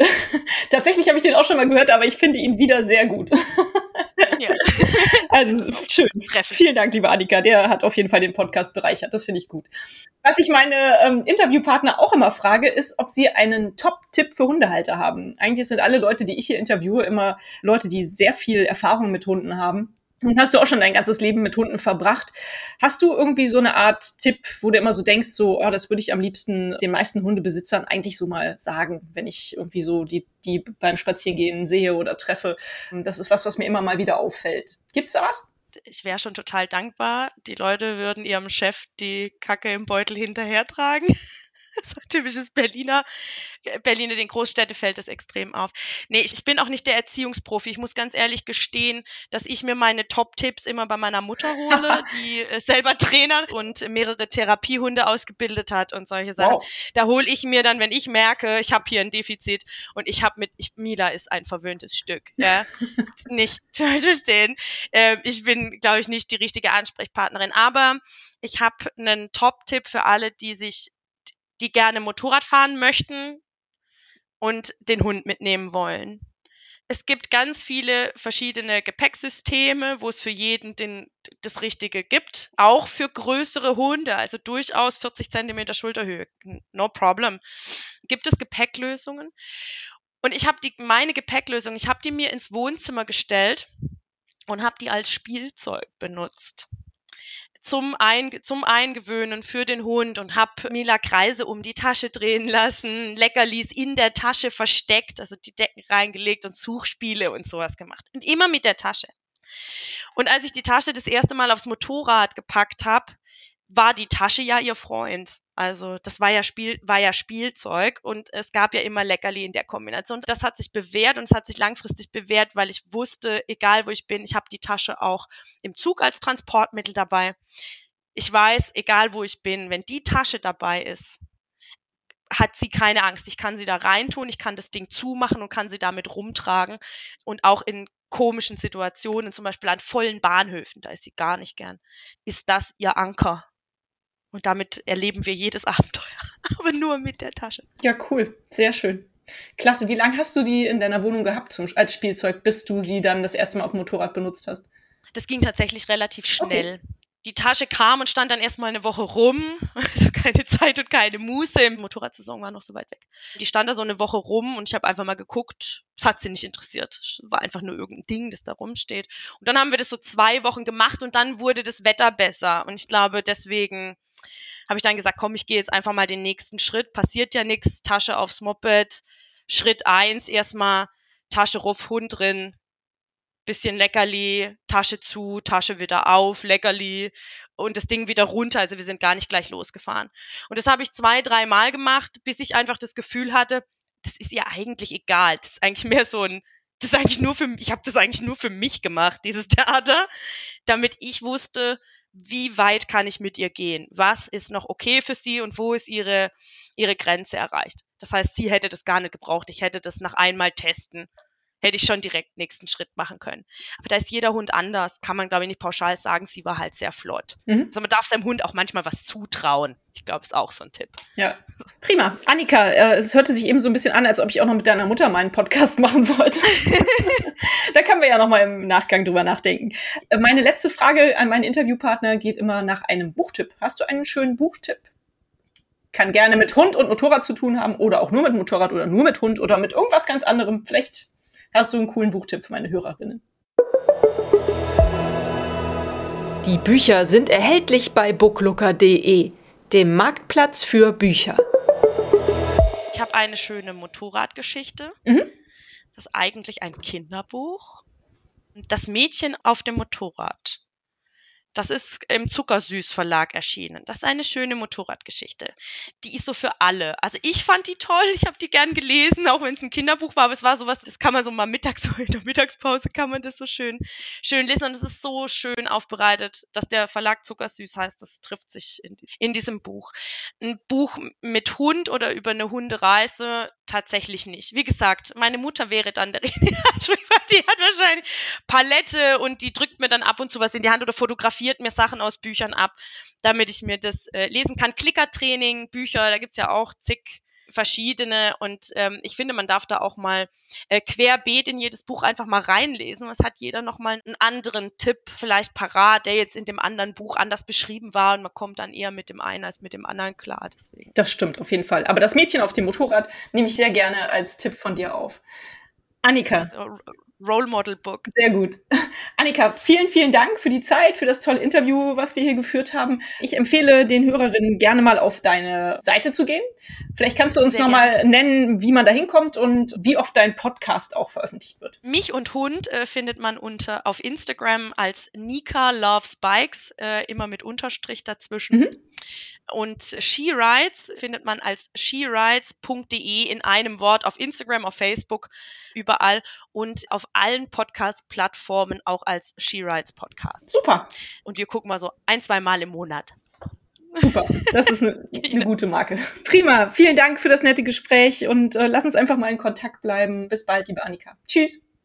Tatsächlich habe ich den auch schon mal gehört, aber ich finde ihn wieder sehr gut. Ja, Also schön. treffend. Vielen Dank, liebe Annika. Der hat auf jeden Fall den Podcast bereichert. Das finde ich gut. Was ich meine ähm, Interviewpartner auch immer frage, ist, ob sie einen Top-Tipp für Hundehalter haben. Eigentlich sind alle Leute, die ich hier interviewe, immer Leute, die sehr viel Erfahrung mit Hunden haben. Nun hast du auch schon dein ganzes Leben mit Hunden verbracht. Hast du irgendwie so eine Art Tipp, wo du immer so denkst, so, oh, das würde ich am liebsten den meisten Hundebesitzern eigentlich so mal sagen, wenn ich irgendwie so die, die beim Spaziergehen sehe oder treffe. Das ist was, was mir immer mal wieder auffällt. Gibt's da was? Ich wäre schon total dankbar. Die Leute würden ihrem Chef die Kacke im Beutel hinterhertragen. So ein typisches Berliner, Berliner, den Großstädte fällt das extrem auf. Nee, ich bin auch nicht der Erziehungsprofi. Ich muss ganz ehrlich gestehen, dass ich mir meine Top-Tipps immer bei meiner Mutter hole, die äh, selber Trainer und mehrere Therapiehunde ausgebildet hat und solche Sachen. Wow. Da hole ich mir dann, wenn ich merke, ich habe hier ein Defizit und ich habe mit, ich, Mila ist ein verwöhntes Stück. Ja? nicht falsch verstehen. Ähm, ich bin, glaube ich, nicht die richtige Ansprechpartnerin. Aber ich habe einen Top-Tipp für alle, die sich, die gerne Motorrad fahren möchten und den Hund mitnehmen wollen. Es gibt ganz viele verschiedene Gepäcksysteme, wo es für jeden den, das Richtige gibt. Auch für größere Hunde, also durchaus 40 Zentimeter Schulterhöhe. No problem. Gibt es Gepäcklösungen? Und ich habe meine Gepäcklösung, ich habe die mir ins Wohnzimmer gestellt und habe die als Spielzeug benutzt. Zum, Ein zum Eingewöhnen für den Hund und habe Mila Kreise um die Tasche drehen lassen, Leckerlis in der Tasche versteckt, also die Decken reingelegt und Suchspiele und sowas gemacht. Und immer mit der Tasche. Und als ich die Tasche das erste Mal aufs Motorrad gepackt habe, war die Tasche ja ihr Freund. Also das war ja Spiel, war ja Spielzeug und es gab ja immer Leckerli in der Kombination. Das hat sich bewährt und es hat sich langfristig bewährt, weil ich wusste, egal wo ich bin, ich habe die Tasche auch im Zug als Transportmittel dabei. Ich weiß, egal wo ich bin, wenn die Tasche dabei ist, hat sie keine Angst. Ich kann sie da reintun, ich kann das Ding zumachen und kann sie damit rumtragen. Und auch in komischen Situationen, zum Beispiel an vollen Bahnhöfen, da ist sie gar nicht gern, ist das ihr Anker. Und damit erleben wir jedes Abenteuer, aber nur mit der Tasche. Ja, cool. Sehr schön. Klasse. Wie lange hast du die in deiner Wohnung gehabt zum, als Spielzeug, bis du sie dann das erste Mal auf dem Motorrad benutzt hast? Das ging tatsächlich relativ schnell. Okay. Die Tasche kam und stand dann erstmal eine Woche rum. Also keine Zeit und keine Muße. Im Motorradsaison war noch so weit weg. Die stand da so eine Woche rum und ich habe einfach mal geguckt. Es hat sie nicht interessiert. Es war einfach nur irgendein Ding, das da rumsteht. Und dann haben wir das so zwei Wochen gemacht und dann wurde das Wetter besser. Und ich glaube, deswegen habe ich dann gesagt, komm, ich gehe jetzt einfach mal den nächsten Schritt. Passiert ja nichts, Tasche aufs Moped. Schritt eins erstmal Tasche ruf, Hund drin, bisschen Leckerli, Tasche zu, Tasche wieder auf, Leckerli und das Ding wieder runter. Also wir sind gar nicht gleich losgefahren. Und das habe ich zwei, dreimal gemacht, bis ich einfach das Gefühl hatte, das ist ihr eigentlich egal. Das ist eigentlich mehr so ein, das ist eigentlich nur für, ich habe das eigentlich nur für mich gemacht, dieses Theater, damit ich wusste, wie weit kann ich mit ihr gehen? Was ist noch okay für sie und wo ist ihre, ihre Grenze erreicht? Das heißt, sie hätte das gar nicht gebraucht. Ich hätte das nach einmal testen hätte ich schon direkt nächsten Schritt machen können. Aber da ist jeder Hund anders, kann man, glaube ich, nicht pauschal sagen, sie war halt sehr flott. Mhm. Also man darf seinem Hund auch manchmal was zutrauen. Ich glaube, ist auch so ein Tipp. Ja, prima. Annika, äh, es hörte sich eben so ein bisschen an, als ob ich auch noch mit deiner Mutter meinen Podcast machen sollte. da können wir ja noch mal im Nachgang drüber nachdenken. Äh, meine letzte Frage an meinen Interviewpartner geht immer nach einem Buchtipp. Hast du einen schönen Buchtipp? Kann gerne mit Hund und Motorrad zu tun haben oder auch nur mit Motorrad oder nur mit Hund oder mit irgendwas ganz anderem. Vielleicht hast du einen coolen Buchtipp für meine Hörerinnen. Die Bücher sind erhältlich bei booklooker.de, dem Marktplatz für Bücher. Ich habe eine schöne Motorradgeschichte. Mhm. Das ist eigentlich ein Kinderbuch. Das Mädchen auf dem Motorrad. Das ist im Zuckersüß Verlag erschienen. Das ist eine schöne Motorradgeschichte. Die ist so für alle. Also ich fand die toll. Ich habe die gern gelesen, auch wenn es ein Kinderbuch war. Aber es war sowas, das kann man so mal mittags, so in der Mittagspause kann man das so schön, schön lesen. Und es ist so schön aufbereitet, dass der Verlag Zuckersüß heißt. Das trifft sich in, in diesem Buch. Ein Buch mit Hund oder über eine Hundereise tatsächlich nicht. Wie gesagt, meine Mutter wäre dann der die hat wahrscheinlich Palette und die drückt mir dann ab und zu was in die Hand oder fotografiert mir Sachen aus Büchern ab, damit ich mir das äh, lesen kann. Klickertraining, Bücher, da gibt's ja auch zig verschiedene und ähm, ich finde, man darf da auch mal äh, querbeet in jedes Buch einfach mal reinlesen. Es hat jeder nochmal einen anderen Tipp vielleicht parat, der jetzt in dem anderen Buch anders beschrieben war und man kommt dann eher mit dem einen als mit dem anderen klar. Deswegen. Das stimmt auf jeden Fall. Aber das Mädchen auf dem Motorrad nehme ich sehr gerne als Tipp von dir auf. Annika. Role Model Book. Sehr gut. Annika, vielen, vielen Dank für die Zeit, für das tolle Interview, was wir hier geführt haben. Ich empfehle den Hörerinnen gerne mal auf deine Seite zu gehen. Vielleicht kannst du uns nochmal nennen, wie man da hinkommt und wie oft dein Podcast auch veröffentlicht wird. Mich und Hund äh, findet man unter auf Instagram als Nika Loves Bikes, äh, immer mit Unterstrich dazwischen. Mhm. Und She Rides findet man als sherides.de in einem Wort auf Instagram, auf Facebook, überall und auf allen Podcast-Plattformen auch als She Rides Podcast. Super. Und wir gucken mal so ein, zwei Mal im Monat. Super, das ist eine, eine gute Marke. Prima, vielen Dank für das nette Gespräch und äh, lass uns einfach mal in Kontakt bleiben. Bis bald, liebe Annika. Tschüss.